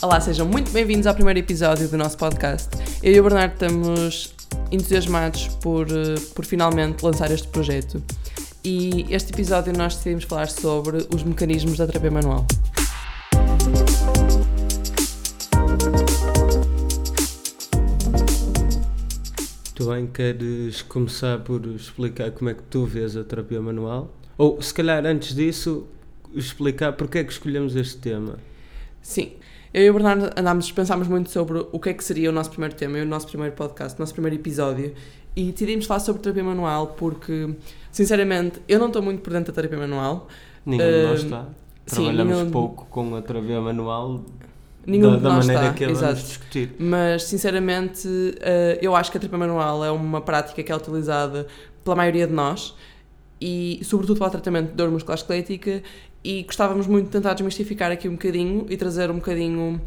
Olá, sejam muito bem-vindos ao primeiro episódio do nosso podcast. Eu e o Bernardo estamos entusiasmados por, eh, por finalmente lançar este projeto. E este episódio nós decidimos falar sobre os mecanismos da terapia manual. Tu bem queres começar por explicar como é que tu vês a terapia manual? Ou se calhar antes disso explicar porque é que escolhemos este tema. Sim, eu e o Bernardo andámos, pensámos muito sobre o que é que seria o nosso primeiro tema o nosso primeiro podcast, o nosso primeiro episódio e decidimos falar sobre terapia manual porque, sinceramente, eu não estou muito por dentro da terapia manual. Nenhum de nós Uh, está. sim, Trabalhamos nenhum- pouco com a terapia manual Nenhum da, de da nós maneira está, que a vamos discutir. Mas, sinceramente, eh, eu acho que a terapia manual é uma prática que é utilizada pela maioria de nós e, sobretudo, para o tratamento de dor muscular esquelética e gostávamos muito de tentar desmistificar aqui um bocadinho e trazer um bocadinho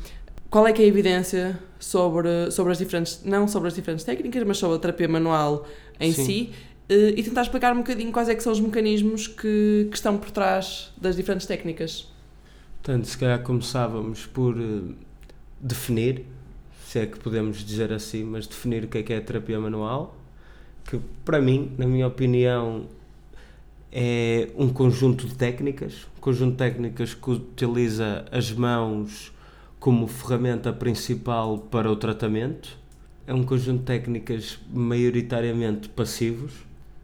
qual é que é a evidência sobre, sobre as diferentes, não sobre as diferentes técnicas, mas sobre a terapia manual em Sim. si eh, e tentar explicar um bocadinho quais é que são os mecanismos que, que estão por trás das diferentes técnicas. Portanto, se calhar começávamos por eh, definir, se é que podemos dizer assim, mas definir o que é que é a terapia manual, que para mim, na minha opinião, é um conjunto de técnicas, um conjunto de técnicas que utiliza as mãos como ferramenta principal para o tratamento. É um conjunto de técnicas maioritariamente passivos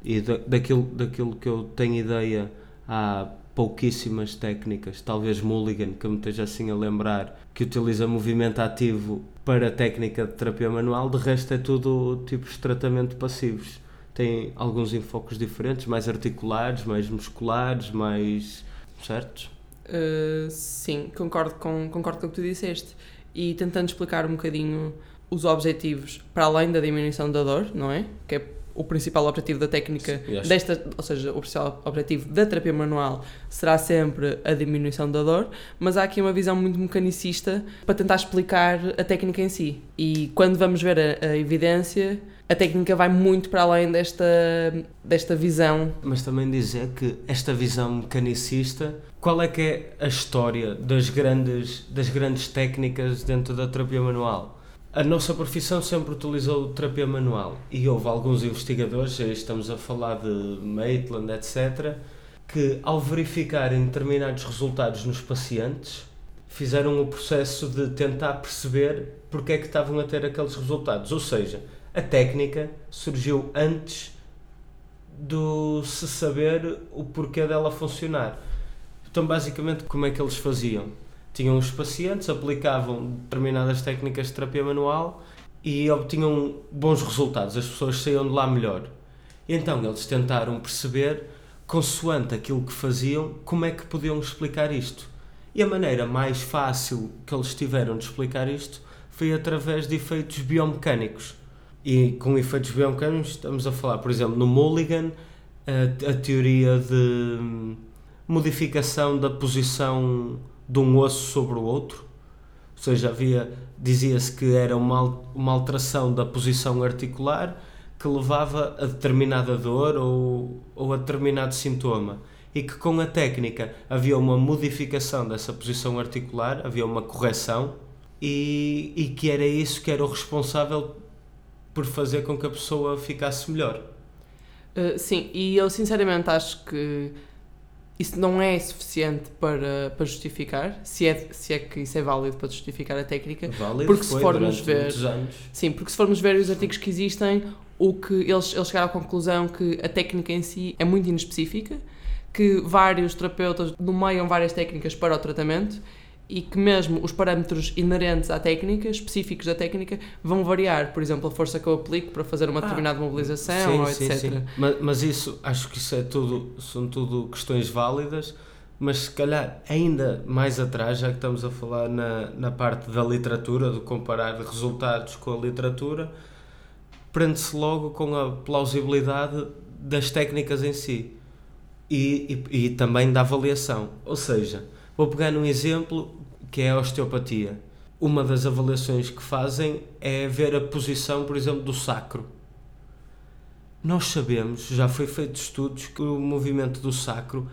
e da, daquilo, daquilo que eu tenho ideia há pouquíssimas técnicas, talvez Mulligan, que me esteja assim a lembrar, que utiliza movimento ativo para técnica de terapia manual, de resto é tudo tipos de tratamento passivos. Tem alguns enfoques diferentes, mais articulares, mais musculares, mais. certo? Uh, sim, concordo com, concordo com o que tu disseste. E tentando explicar um bocadinho os objetivos para além da diminuição da dor, não é? Que é o principal objetivo da técnica Sim, desta, ou seja, o principal objetivo da terapia manual será sempre a diminuição da dor, mas há aqui uma visão muito mecanicista para tentar explicar a técnica em si. E quando vamos ver a, a evidência, a técnica vai muito para além desta, desta visão Mas também dizer que esta visão mecanicista, qual é que é a história das grandes, das grandes técnicas dentro da terapia manual? A nossa profissão sempre utilizou terapia manual e houve alguns investigadores, estamos a falar de Maitland, etc., que ao verificarem determinados resultados nos pacientes, fizeram o processo de tentar perceber porque é que estavam a ter aqueles resultados. Ou seja, a técnica surgiu antes do se saber o porquê dela funcionar. Então, basicamente, como é que eles faziam? Tinham os pacientes, aplicavam determinadas técnicas de terapia manual e obtinham bons resultados, as pessoas saíam de lá melhor. E então eles tentaram perceber, consoante aquilo que faziam, como é que podiam explicar isto. E a maneira mais fácil que eles tiveram de explicar isto foi através de efeitos biomecânicos. E com efeitos biomecânicos estamos a falar, por exemplo, no Mulligan, a, a teoria de hum, modificação da posição de um osso sobre o outro. Ou seja, havia, dizia-se que era uma, uma alteração da posição articular que levava a determinada dor ou, ou a determinado sintoma. E que com a técnica havia uma modificação dessa posição articular, havia uma correção, e, e que era isso que era o responsável por fazer com que a pessoa ficasse melhor. Uh, sim, e eu sinceramente acho que isso não é suficiente para, para justificar, se é, se é que isso é válido para justificar a técnica. Válido Porque se formos ver-. Sim, porque se formos ver os artigos que existem, o que eles, eles chegaram à conclusão que a técnica em si é muito inespecífica, que vários terapeutas nomeiam várias técnicas para o tratamento e que mesmo os parâmetros inerentes à técnica, específicos da técnica, vão variar. Por exemplo, a força que eu aplico para fazer uma Ah, determinada mobilização, Sim, ou sim, etc. sim. Mas, mas isso, acho que isso é tudo, são tudo questões válidas, mas se calhar ainda mais atrás, já que estamos a falar na, na parte da literatura, de comparar resultados com a literatura, prende-se logo com a plausibilidade das técnicas em si e, e, e também da avaliação. Ou seja, vou pegar num exemplo que é a osteopatia. Uma das avaliações que fazem é ver a posição, por exemplo, do sacro. Nós sabemos, já foi feito estudos, que o movimento do sacro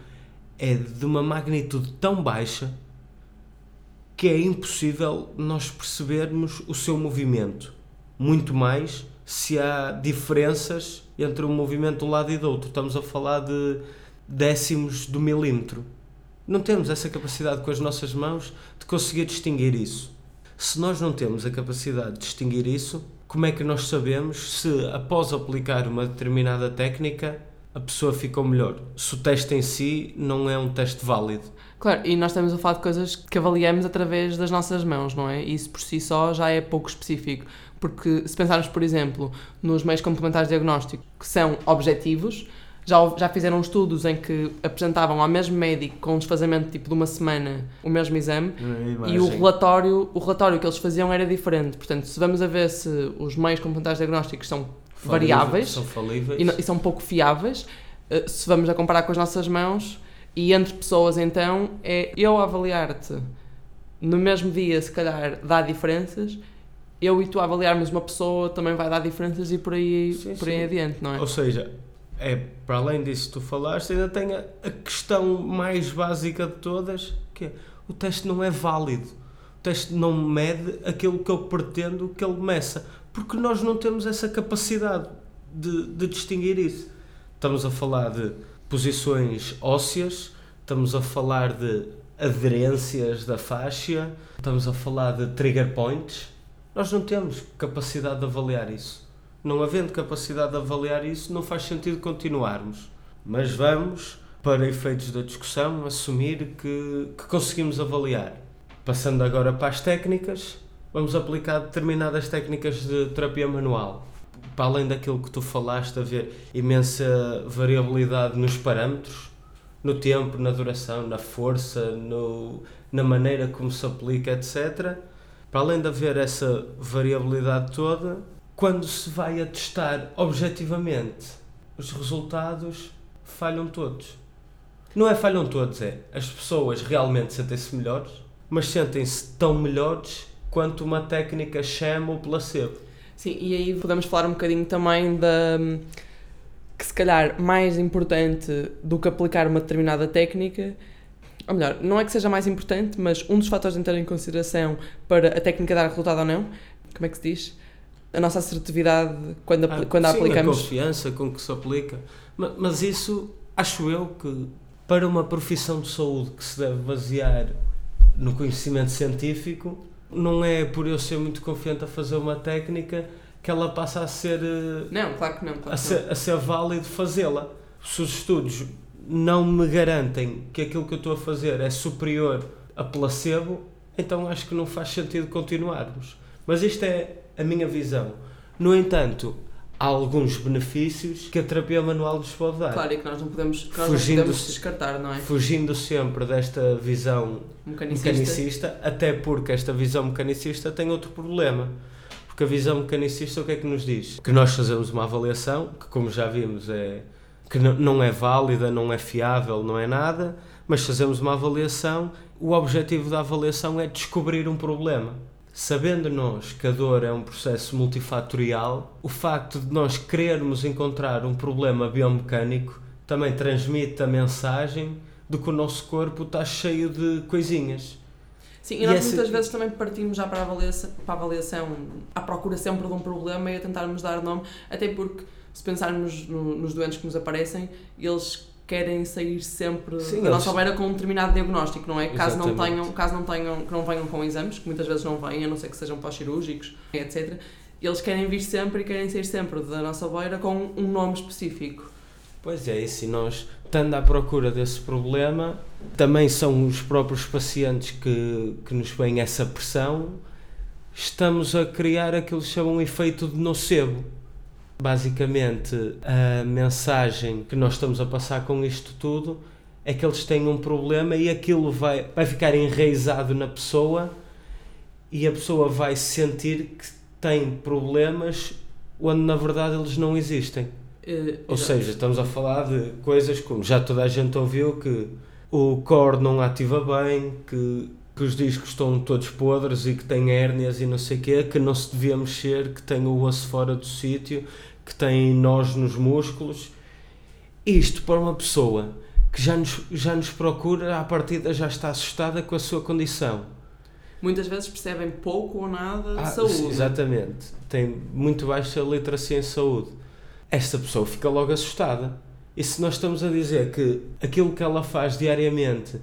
é de uma magnitude tão baixa que é impossível nós percebermos o seu movimento. Muito mais se há diferenças entre um movimento de um lado e do outro. Estamos a falar de décimos do milímetro. Não temos essa capacidade com as nossas mãos de conseguir distinguir isso. Se nós não temos a capacidade de distinguir isso, como é que nós sabemos se, após aplicar uma determinada técnica, a pessoa ficou melhor? Se o teste em si não é um teste válido. Claro, e nós estamos a falar de coisas que avaliamos através das nossas mãos, não é? Isso por si só já é pouco específico. Porque se pensarmos, por exemplo, nos meios complementares de diagnóstico, que são objetivos, já, já fizeram estudos em que apresentavam ao mesmo médico com um desfazamento tipo de uma semana o mesmo exame e o relatório, o relatório que eles faziam era diferente. Portanto, se vamos a ver se os meios complementares diagnósticos são variáveis são falíveis. E, e, são pouco fiáveis, eh, se vamos a comparar com as nossas mãos e entre pessoas, então, é eu avaliar-te no mesmo dia, se calhar dá diferenças eu e tu avaliarmos uma pessoa também vai dar diferenças e por aí, sim, por aí sim. adiante, não é? Ou seja, é, para além disso que tu falaste, ainda tem a, a, questão mais básica de todas, que é, o teste não é válido. O teste não mede aquilo que eu pretendo que ele meça, porque nós não temos essa capacidade de, de distinguir isso. Estamos a falar de posições ósseas, estamos a falar de aderências da faixa, estamos a falar de trigger points. Nós não temos capacidade de avaliar isso. Não havendo capacidade de avaliar isso, não faz sentido continuarmos. Mas vamos, para efeitos da discussão, assumir que, que conseguimos avaliar. Passando agora para as técnicas, vamos aplicar determinadas técnicas de terapia manual. Para além daquilo que tu falaste, haver imensa variabilidade nos parâmetros, no tempo, na duração, na força, no, na maneira como se aplica, etc. Para além de haver essa variabilidade toda, quando se vai a testar objetivamente os resultados, falham todos. Não é falham todos, é as pessoas realmente sentem-se melhores, mas sentem-se tão melhores quanto uma técnica chama ou placebo. Sim, e aí podemos falar um bocadinho também da que se calhar mais importante do que aplicar uma determinada técnica, ou melhor, não é que seja mais importante, mas um dos fatores a ter em consideração para a técnica dar resultado ou não, como é que se diz? A nossa assertividade quando, ah, quando a sim, aplicamos. a confiança com que se aplica. Mas, mas, isso, acho eu que para uma profissão de saúde que se deve basear no conhecimento científico, não é por eu ser muito confiante a fazer uma técnica que ela passa a ser. Eh, não, claro que não. Claro a, ser, não. a ser válido fazê-la. Se os estudos não me garantem que aquilo que eu estou a fazer é superior a placebo, então acho que não faz sentido continuarmos. Mas isto é a minha visão. No entanto, há alguns benefícios que a terapia manual nos pode dar. Claro, e que nós não podemos, nós fugindo, não podemos descartar, não é? Fugindo sempre desta visão mecanicista. mecanicista, até porque esta visão mecanicista tem outro problema. Porque a visão mecanicista o que é que nos diz? Que nós fazemos uma avaliação, que como já vimos é que não é válida, não é fiável, não é nada, mas fazemos uma avaliação, o objetivo da avaliação é descobrir um problema sabendo nós que a dor é um processo multifatorial, o facto de nós querermos encontrar um problema biomecânico também transmite a mensagem de que o nosso corpo está cheio de coisinhas. Sim, e, nós muitas vezes também partimos já para a, avaliação, para a avaliação à procura sempre de um problema e a tentarmos dar nome, até porque se pensarmos no, nos doentes que nos aparecem, eles querem sair sempre Sim, da nossa beira com um determinado diagnóstico, não é? Caso não tenham, caso não tenham, que não venham com exames, que muitas vezes não vêm, a não ser que sejam pós-cirúrgicos, etc. Eles querem vir sempre e querem sair sempre da nossa beira com um nome específico. Pois é, e se nós, estando à procura desse problema, também são os próprios pacientes que, que nos põem essa pressão, estamos a criar aquilo que chamam efeito de nocebo Basicamente, a mensagem que nós estamos a passar com isto tudo é que eles têm um problema e aquilo vai, vai ficar enraizado na pessoa e a pessoa vai sentir que tem problemas onde na verdade eles não existem. Uh, Ou seja, estamos a falar de coisas como já toda a gente ouviu que o core não ativa bem, que, que os discos estão todos podres e que tem hérnias e não sei o quê, que não se devia mexer, que tem o osso fora do sítio, que tem nós nos músculos. Isto para uma pessoa que já nos, já nos procura, à partida já está assustada com a sua condição. muitas vezes percebem pouco ou nada de Ah, saúde. Exatamente. Tem muito baixa literacia em saúde. Esta pessoa fica logo assustada. E se nós estamos a dizer que aquilo que ela faz diariamente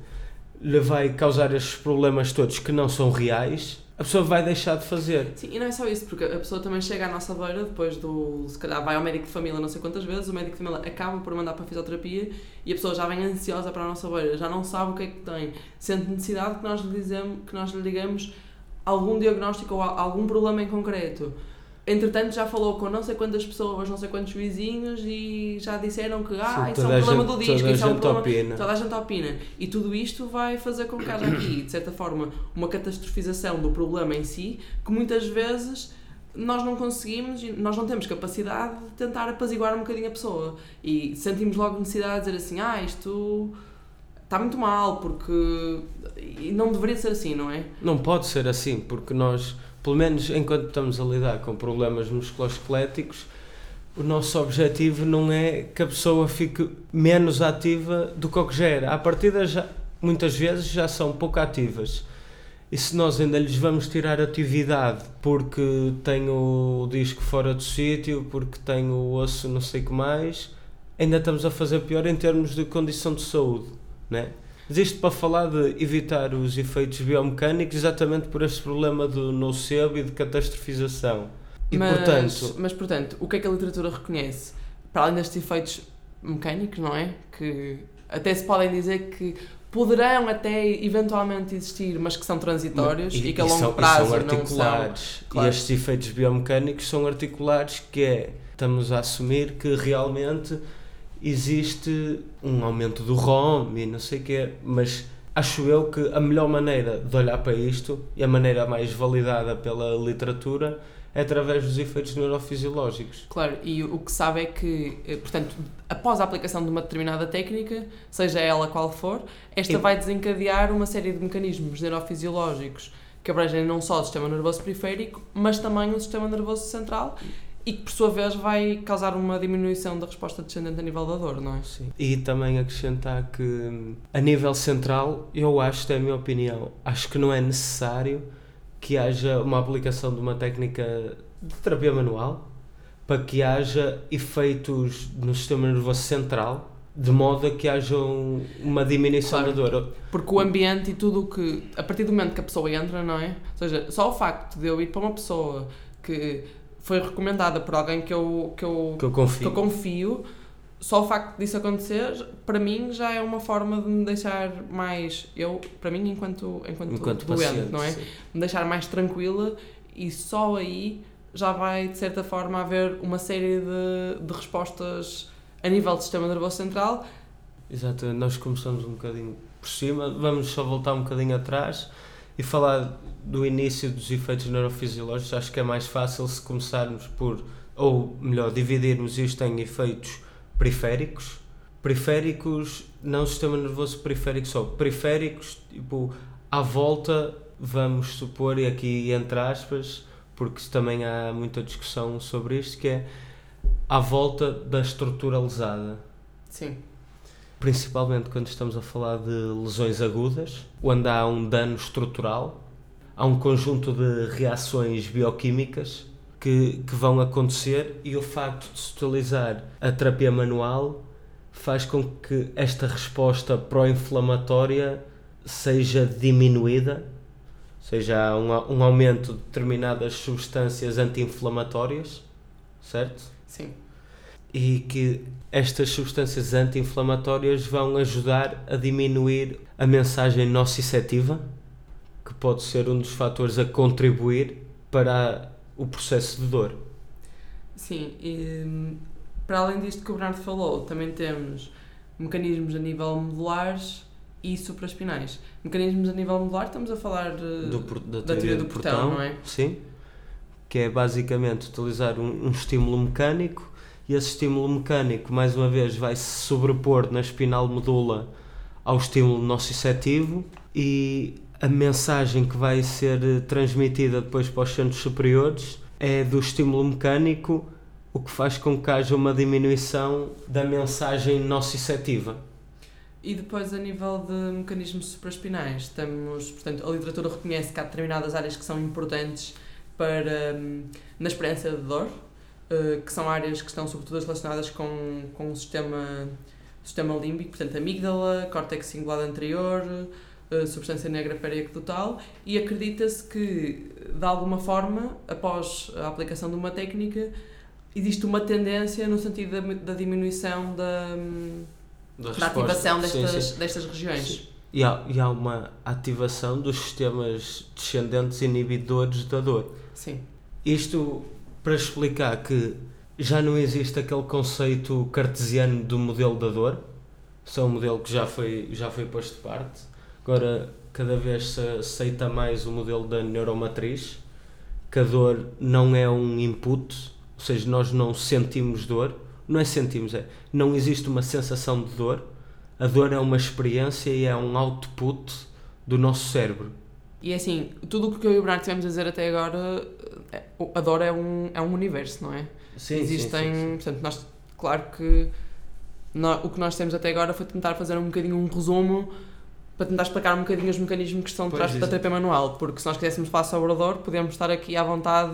lhe vai causar estes problemas todos que não são reais, a pessoa vai deixar de fazer. Sim, e não é só isso, porque a pessoa também chega à nossa beira depois do. Se calhar vai ao médico de família não sei quantas vezes, o médico de família acaba por mandar para a fisioterapia e a pessoa já vem ansiosa para a nossa beira, já não sabe o que é que tem, sente necessidade que nós lhe, dizemos, que nós lhe digamos algum diagnóstico ou algum problema em concreto. Entretanto, já falou com não sei quantas pessoas, não sei quantos vizinhos e já disseram que ah, Sim, isso é um problema gente- do disco, isso é um problema. opina. Toda a gente opina. E tudo isto vai fazer com que haja aqui, de certa forma, uma catastrofização do problema em si, que muitas vezes nós não conseguimos e nós não temos capacidade de tentar apaziguar um bocadinho a pessoa. E sentimos logo necessidade de dizer assim: ah, isto está muito mal, porque. E não deveria ser assim, não é? Não pode ser assim, porque nós, pelo menos enquanto estamos a lidar com problemas musculoesqueléticos, o nosso objetivo não é que a pessoa fique menos ativa do que o que já era. À partida, já, muitas vezes, já são pouco ativas. E se nós ainda lhes vamos tirar atividade porque tem o disco fora do sítio, porque tem o osso não sei o que mais, ainda estamos a fazer pior em termos de condição de saúde, né? Mas isto para falar de evitar os efeitos biomecânicos exatamente por este problema do nocebo e de catastrofização. E mas, portanto, mas, portanto, o que é que a literatura reconhece? Para além destes efeitos mecânicos, não é? Que até se podem dizer que poderão até eventualmente existir, mas que são transitórios e, que a longo são, prazo são não são. articulares. Claro. E estes efeitos biomecânicos são articulares que é, estamos a assumir que realmente existe um aumento do ROM e não sei o quê, mas acho eu que a melhor maneira de olhar para isto e a maneira mais validada pela literatura é através dos efeitos neurofisiológicos. Claro, e o que sabe é que, eh, portanto, após a aplicação de uma determinada técnica, seja ela qual for, esta E- vai desencadear uma série de mecanismos neurofisiológicos que abrangem não só o sistema nervoso periférico, mas também o sistema nervoso central e que, por sua vez, vai causar uma diminuição da resposta descendente a nível da dor, não é? Sim. E também acrescentar que, a nível central, eu acho, esta é a minha opinião, acho que não é necessário que haja uma aplicação de uma técnica de terapia manual para que haja efeitos no sistema nervoso central de modo a que haja um- uma diminuição Claro. da dor. Porque o ambiente e tudo o que. A partir do momento que a pessoa entra, não é? Ou seja, só o facto de eu ir para uma pessoa que foi recomendada por alguém que eu, que eu, Que eu que confio. eu confio, só o facto disso acontecer, para mim já é uma forma de me deixar mais. Eu, para mim, enquanto, enquanto, Enquanto doente, paciente, não é? sim. Me deixar mais tranquila e só aí já vai, de certa forma, haver uma série de, de respostas a nível do sistema nervoso central Exato, nós começamos um bocadinho por cima, vamos só voltar um bocadinho atrás e falar do início dos efeitos neurofisiológicos. Acho que é mais fácil se começarmos por, ou melhor, dividirmos isto em efeitos periféricos. Periféricos, não sistema nervoso periférico só, periféricos, tipo, à volta, vamos supor, e aqui entre aspas, porque também há muita discussão sobre isto, que é à volta da estrutura lesada Sim. principalmente quando estamos a falar de lesões agudas, onde há um dano estrutural, há um conjunto de reações bioquímicas que, que vão acontecer e o facto de se utilizar a terapia manual faz com que esta resposta pró-inflamatória seja diminuída, ou seja, há um, um aumento de determinadas substâncias anti-inflamatórias, certo? Sim. e que estas substâncias anti-inflamatórias vão ajudar a diminuir a mensagem nociceptiva, que pode ser um dos fatores a contribuir para o processo de dor. Sim, e, hum, para além disto que o Bernardo falou, também temos mecanismos a nível medulares e supraespinais. Mecanismos a nível medular, estamos a falar de, Do, da, da teoria do portão, não é? Sim, que é basicamente utilizar um, um estímulo mecânico e esse estímulo mecânico, mais uma vez, vai se sobrepor na espinal medula ao estímulo nociceptivo e a mensagem que vai ser eh, transmitida depois para os centros superiores é do estímulo mecânico, o que faz com que haja uma diminuição da mensagem nociceptiva. E depois, a nível de mecanismos supraespinais, temos, portanto, a literatura reconhece que há determinadas áreas que são importantes para, hum, na experiência de dor, uh, que são áreas que estão sobretudo relacionadas com, com o sistema, sistema límbico, portanto, amígdala, córtex cingulado anterior, uh, substância negra periaquedutal, e acredita-se que, de alguma forma, após a aplicação de uma técnica, existe uma tendência no sentido da, da diminuição da, da, da ativação destas, sim, sim. destas regiões. Sim. E há, e há uma ativação dos sistemas descendentes inibidores da dor. Sim. Isto para explicar que já não existe aquele conceito cartesiano do modelo da dor. É um modelo que já foi, já foi posto de parte. Agora, cada vez se aceita mais o modelo da neuromatriz, que a dor não é um input, ou seja, nós não sentimos dor, não é sentimos, é não existe uma sensação de dor, a dor é uma experiência e é um output do nosso cérebro. E é assim, tudo o que eu e o Bernardo tivemos a dizer até agora, é, a dor é um, é um universo, não é? Sim, Existem, sim, sim, sim. portanto, nós, claro que nós, o que nós temos até agora foi tentar fazer um bocadinho um resumo para tentar explicar um bocadinho os mecanismos que estão atrás da terapia manual, porque se nós quiséssemos falar sobre a dor, podemos estar aqui à vontade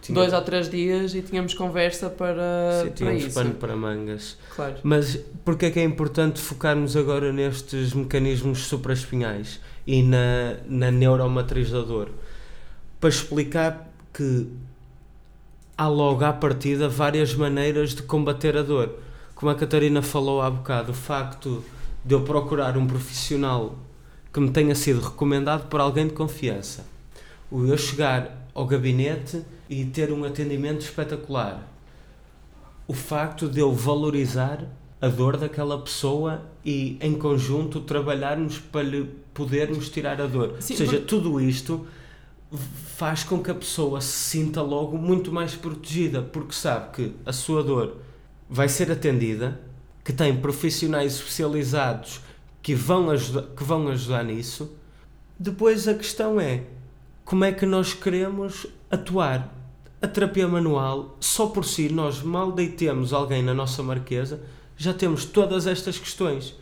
Tinha... dois ou três dias e tínhamos conversa para, Sim, para isso. pano para mangas. Claro. Mas porquê é que é importante focarmos agora nestes mecanismos supraespinhais e na, na neuromatriz da dor? Para explicar que há logo à partida várias maneiras de combater a dor. Como a Catarina falou há bocado, o facto de eu procurar um profissional que me tenha sido recomendado por alguém de confiança. O eu chegar ao gabinete e ter um atendimento espetacular. O facto de eu valorizar a dor daquela pessoa e, em conjunto, trabalharmos para lhe podermos tirar a dor. Sim, Ou seja, tudo isto faz com que a pessoa se sinta logo muito mais protegida, porque sabe que a sua dor vai ser atendida, que tem profissionais especializados que vão ajudar, que vão ajudar nisso. Depois a questão é como é que nós queremos atuar. A terapia manual, só por si, nós mal deitemos alguém na nossa marquesa, já temos todas estas questões.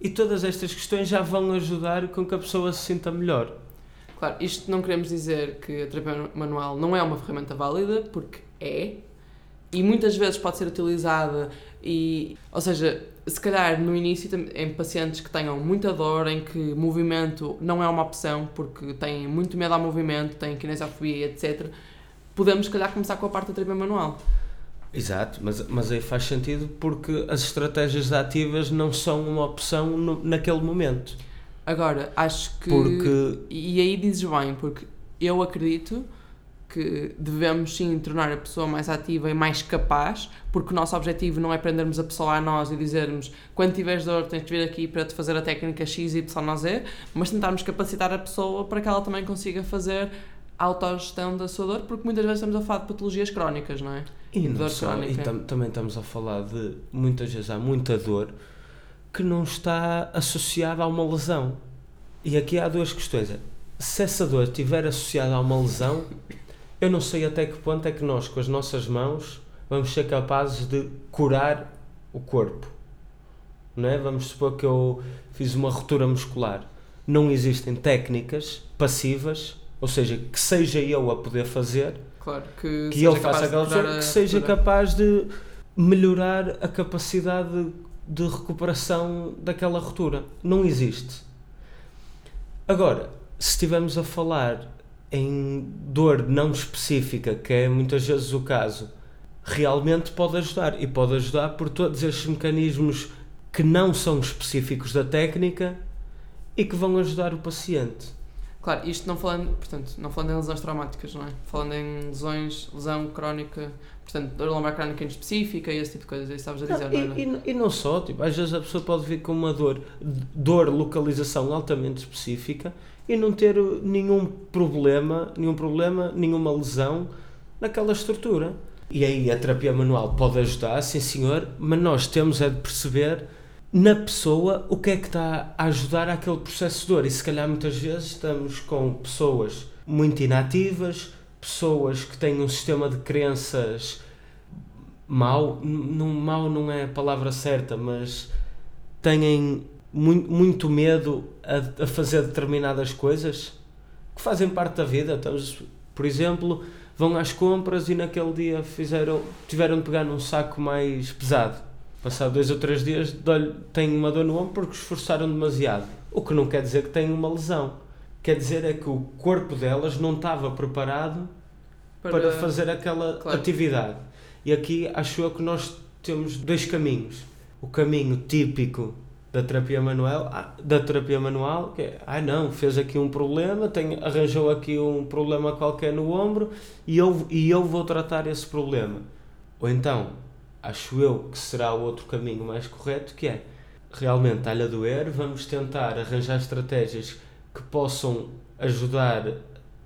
E todas estas questões já vão ajudar com que a pessoa se sinta melhor. Claro, isto não queremos dizer que a terapia manual não é uma ferramenta válida, porque é, e muitas vezes pode ser utilizada e, ou seja, se calhar no início, em pacientes que tenham muita dor, em que movimento não é uma opção, porque têm muito medo ao movimento, têm kinesiofobia, etc., podemos, se calhar, começar com a parte da terapia manual. Exato, mas, mas aí faz sentido porque as estratégias ativas não são uma opção no, naquele momento. Agora, acho que. Porque... E aí dizes bem, porque eu acredito que devemos sim tornar a pessoa mais ativa e mais capaz, porque o nosso objetivo não é prendermos a pessoa a nós e dizermos quando tiveres dor tens de vir aqui para te fazer a técnica X, Y, Z, mas tentarmos capacitar a pessoa para que ela também consiga fazer a autogestão da sua dor, porque muitas vezes estamos a falar de patologias crónicas, não é? E, não dor só, crónica. e tam também estamos a falar de muitas vezes há muita dor que não está associada a uma lesão. E aqui há duas questões. Se essa dor estiver associada a uma lesão, eu não sei até que ponto é que nós, com as nossas mãos, vamos ser capazes de curar o corpo. Não é? Vamos supor que eu fiz uma ruptura muscular. Não existem técnicas passivas, ou seja, que seja eu a poder fazer, claro, que, que eu faça aquela coisa, que seja capaz de melhorar a capacidade de, de recuperação daquela ruptura. Não existe. Agora, se estivermos a falar em dor não específica, que é muitas vezes o caso, realmente pode ajudar. E pode ajudar por todos estes mecanismos que não são específicos da técnica e que vão ajudar o paciente. Claro, isto não falando, portanto, não falando em lesões traumáticas, não é? Falando em lesões, lesão crónica, portanto, dor lombar crónica em específica e esse tipo de coisas, é isso estavas a dizer, não, não é? E, e, não só, tipo, às vezes a pessoa pode vir com uma dor, dor localização altamente específica e não ter nenhum problema, nenhum problema, nenhuma lesão naquela estrutura. E aí a terapia manual pode ajudar, sim senhor, mas nós temos é de perceber na pessoa o que é que está a ajudar àquele processo de dor. E se calhar muitas vezes estamos com pessoas muito inativas, pessoas que têm um sistema de crenças mau, não, mau não é a palavra certa, mas têm muito, muito medo a, a fazer determinadas coisas que fazem parte da vida. Estamos, por exemplo, vão às compras e naquele dia fizeram, tiveram de pegar num saco mais pesado. Passado dois ou três dias têm uma dor no ombro porque esforçaram demasiado. O que não quer dizer que têm uma lesão. Quer dizer é que o corpo delas não estava preparado para, para fazer aquela claro. atividade. E aqui acho eu que nós temos dois caminhos. O caminho típico da terapia manual, ah, da terapia manual, que é, ah não, fez aqui um problema, tem, arranjou aqui um problema qualquer no ombro e eu, e eu vou tratar esse problema. Ou então, acho eu que será o outro caminho mais correto, que é, realmente está-lhe a doer, vamos tentar arranjar estratégias que possam ajudar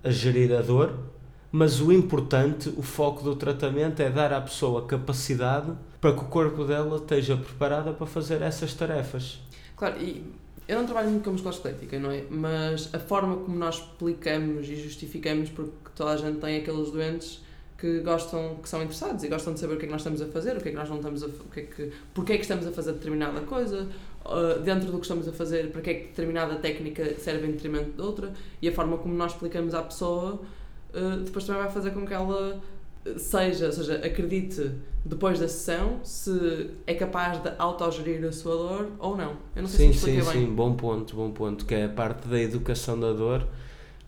a gerir a dor, mas o importante, o foco do tratamento é dar à pessoa capacidade para que o corpo dela esteja preparada para fazer essas tarefas. Claro, e eu não trabalho muito com musculação esquelética, não é? Mas a forma como nós explicamos e justificamos, porque toda a gente tem aqueles doentes que gostam, que são interessados e gostam de saber o que é que nós estamos a fazer, o que é que nós não estamos a, o que é que, porque é que estamos a fazer determinada coisa, dentro do que estamos a fazer, para que é que determinada técnica serve em detrimento de outra, e a forma como nós explicamos à pessoa uh, depois também vai fazer com que ela seja, ou seja, acredite depois da sessão se é capaz de autogerir a sua dor ou não. Eu não sei sim, se sim, bem. Sim, bom ponto, bom ponto, que é a parte da educação da dor.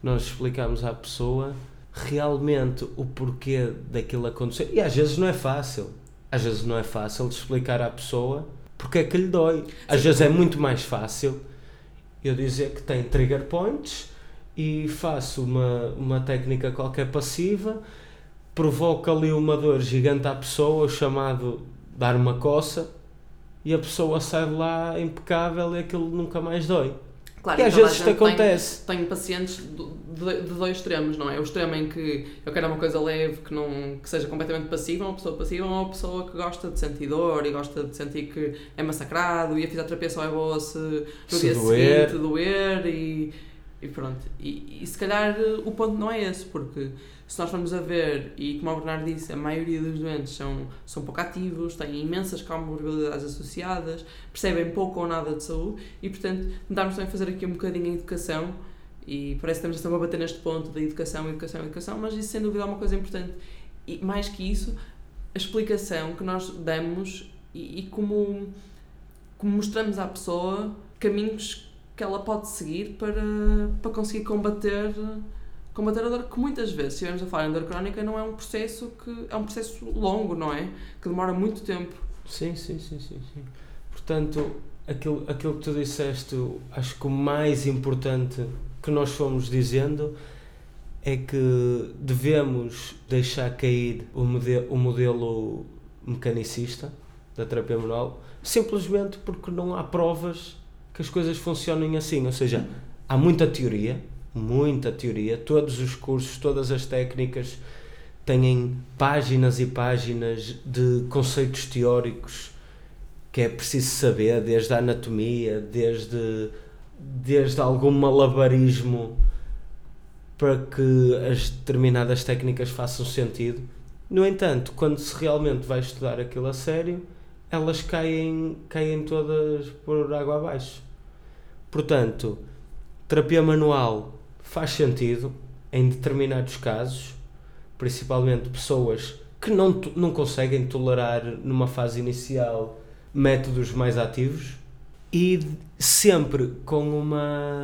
Nós explicamos à pessoa realmente o porquê daquilo acontecer. E às vezes não é fácil. Às vezes não é fácil de explicar à pessoa porque é que lhe dói. Às vezes é muito mais fácil eu dizer que tem trigger points e faço uma, uma técnica qualquer passiva, provoca ali uma dor gigante à pessoa, chamado dar uma coça, e a pessoa sai de lá impecável e aquilo nunca mais dói. Claro, e às vezes isto acontece. Tenho, pacientes de, de, dois extremos, não é? O extremo em que eu quero uma coisa leve, que, não, que seja completamente passiva, uma pessoa passiva, ou uma pessoa que gosta de sentir dor e gosta de sentir que é massacrado e a fisioterapia só é boa se no se dia doer. seguinte doer e, e pronto. E, e se calhar o ponto não é esse, porque se nós formos a ver, e como o Bernardo disse, a maioria dos doentes são, são pouco ativos, têm imensas comorbilidades associadas, percebem pouco ou nada de saúde e, portanto, tentarmos também fazer aqui um bocadinho a educação e parece que estamos a bater neste ponto da educação, educação, educação, mas isso sem dúvida é uma coisa importante. E mais que isso, a explicação que nós damos e, e como, como mostramos à pessoa caminhos que ela pode seguir para, para conseguir combater combater a dor, que muitas vezes, se estivermos a falar em dor crónica, não é um processo que é um processo longo, não é? Que demora muito tempo. Sim, sim, sim, sim. sim. Portanto, aquilo, aquilo que tu disseste, acho que o mais importante que nós fomos dizendo é que devemos deixar cair o modelo, o modelo mecanicista da terapia manual, simplesmente porque não há provas que as coisas funcionem assim. Ou seja, há muita teoria, muita teoria, todos os cursos, todas as técnicas têm páginas e páginas de conceitos teóricos que é preciso saber, desde a anatomia, desde, desde algum malabarismo para que as determinadas técnicas façam sentido. No entanto, quando se realmente vai estudar aquilo a sério, elas caem, caem todas por água abaixo. Portanto, terapia manual faz sentido em determinados casos, principalmente pessoas que não, não conseguem tolerar numa fase inicial métodos mais ativos e sempre com uma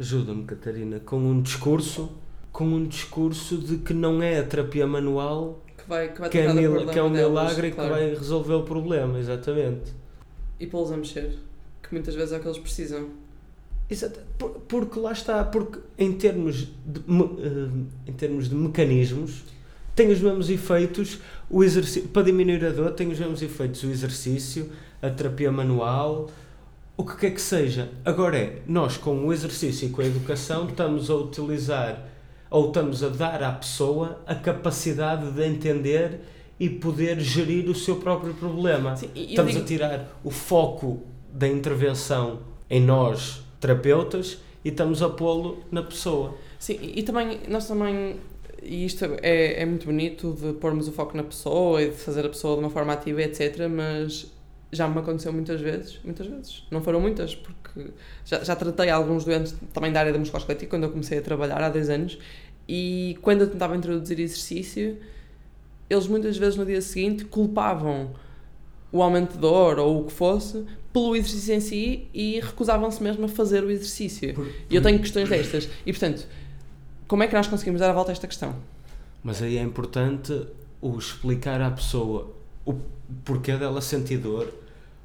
ajuda-me Catarina com um discurso com um discurso de que não é a terapia manual que, vai, que, vai que, é, mil, que é um milagre claro. que vai resolver o problema exatamente e pô-los a mexer que muitas vezes é o que eles precisam Exato, porque lá está, porque em termos de, uh, em termos de mecanismos tem os mesmos efeitos, o exercício, para diminuir a dor tem os mesmos efeitos o exercício, a terapia manual, o que quer que seja. Agora é, nós com o exercício e com a educação estamos a utilizar ou estamos a dar à pessoa a capacidade de entender e poder gerir o seu próprio problema. Sim, estamos digo... a tirar o foco da intervenção em nós terapeutas e estamos a pô-lo na pessoa. Sim, e também, nós também, e isto é, é muito bonito de pormos o foco na pessoa e de fazer a pessoa de uma forma ativa, etc., mas já me aconteceu muitas vezes, muitas vezes, não foram muitas, porque já, já tratei alguns doentes também da área da musculoesquelética quando eu comecei a trabalhar há 10 anos e quando eu tentava introduzir exercício, eles muitas vezes no dia seguinte culpavam o aumento de dor ou o que fosse pelo exercício em si e recusavam-se mesmo a fazer o exercício. E eu tenho questões destas. E portanto, como é que nós conseguimos dar a volta a esta questão? Mas aí é importante o explicar à pessoa o porquê dela sentir dor,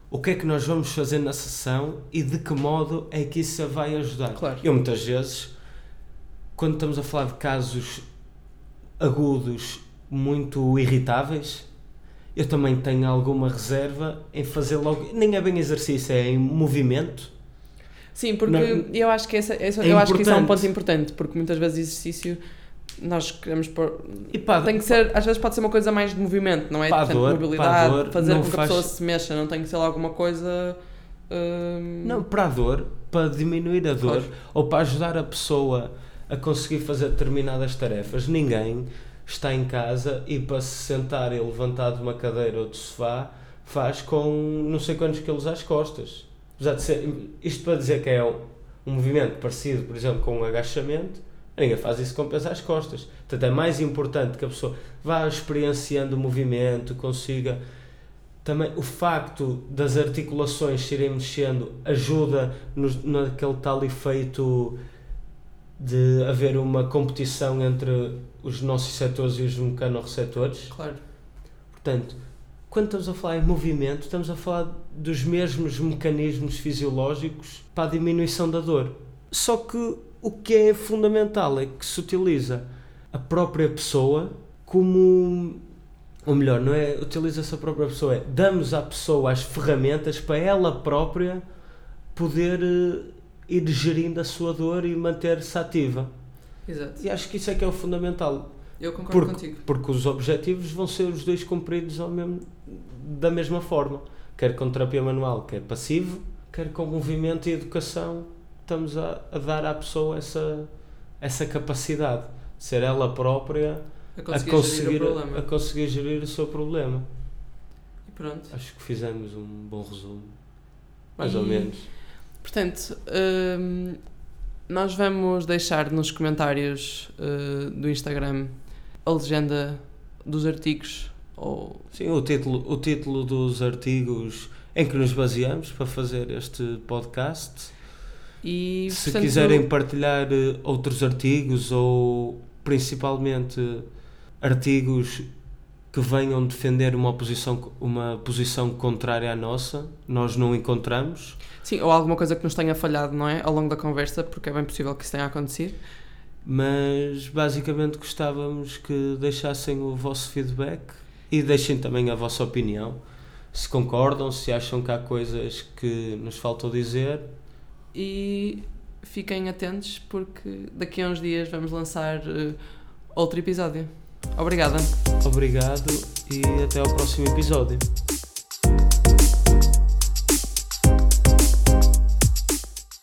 o que é que nós vamos fazer na sessão e de que modo é que isso a vai ajudar. Claro. Eu muitas vezes, quando estamos a falar de casos agudos muito irritáveis, eu também tenho alguma reserva em fazer logo, nem é bem exercício, é em movimento. Sim, porque Não- eu acho que essa, essa- É eu acho que isso é um ponto importante, porque muitas vezes exercício nós queremos pôr. Pá, Tem que ser, às vezes pode ser uma coisa mais de movimento, não é? A Portanto, dor, mobilidade, a dor, fazer com que faz- a pessoa se mexa, não tem que ser alguma coisa. hum, Não, para a dor, para diminuir a dor Claro. ou para ajudar a pessoa a conseguir fazer determinadas tarefas. Ninguém está em casa e para se sentar e levantar de uma cadeira ou de sofá faz com não sei quantos quilos às costas. Apesar de ser, isto para dizer que é um, um movimento parecido, por exemplo, com um agachamento, ninguém faz isso com peso às costas. Portanto, é mais importante que a pessoa vá experienciando o movimento, consiga também o facto das articulações se irem mexendo ajuda nos, naquele tal efeito de haver uma competição entre os nossos setores e os mecanorreceptores. Claro. Portanto, quando estamos a falar em movimento, estamos a falar dos mesmos mecanismos fisiológicos para a diminuição da dor. Só que o que é fundamental é que se utiliza a própria pessoa como. Ou melhor, não é utiliza-se a própria pessoa, é damos à pessoa as ferramentas para ela própria poder eh, ir gerindo a sua dor e manter-se ativa. Exato. E acho que isso é que é o fundamental. Eu concordo Porque, contigo. porque os objetivos vão ser os dois cumpridos ao mesmo, da mesma forma. Quer com terapia manual, quer passivo, quer com movimento e educação, estamos a, a dar à pessoa essa, essa capacidade de ser ela própria A a conseguir, conseguir, gerir a conseguir gerir o seu problema. E pronto. Acho que fizemos um bom resumo. Mais ou E- menos. Portanto, hum, nós vamos deixar nos comentários uh, do Instagram a legenda dos artigos ou Sim, o título, o título dos artigos em que nos baseamos para fazer este podcast. E Se portanto, quiserem partilhar eh, outros artigos ou principalmente artigos que venham defender uma posição, uma posição contrária à nossa, nós não encontramos. Sim, ou alguma coisa que nos tenha falhado, não é? Ao longo da conversa, porque é bem possível que isso tenha acontecido. Mas basicamente gostávamos que deixassem o vosso feedback e deixem também a vossa opinião. Se concordam, se acham que há coisas que nos faltam dizer. E fiquem atentos, porque daqui a uns dias vamos lançar uh, outro episódio. Obrigada. Obrigado e até ao próximo episódio.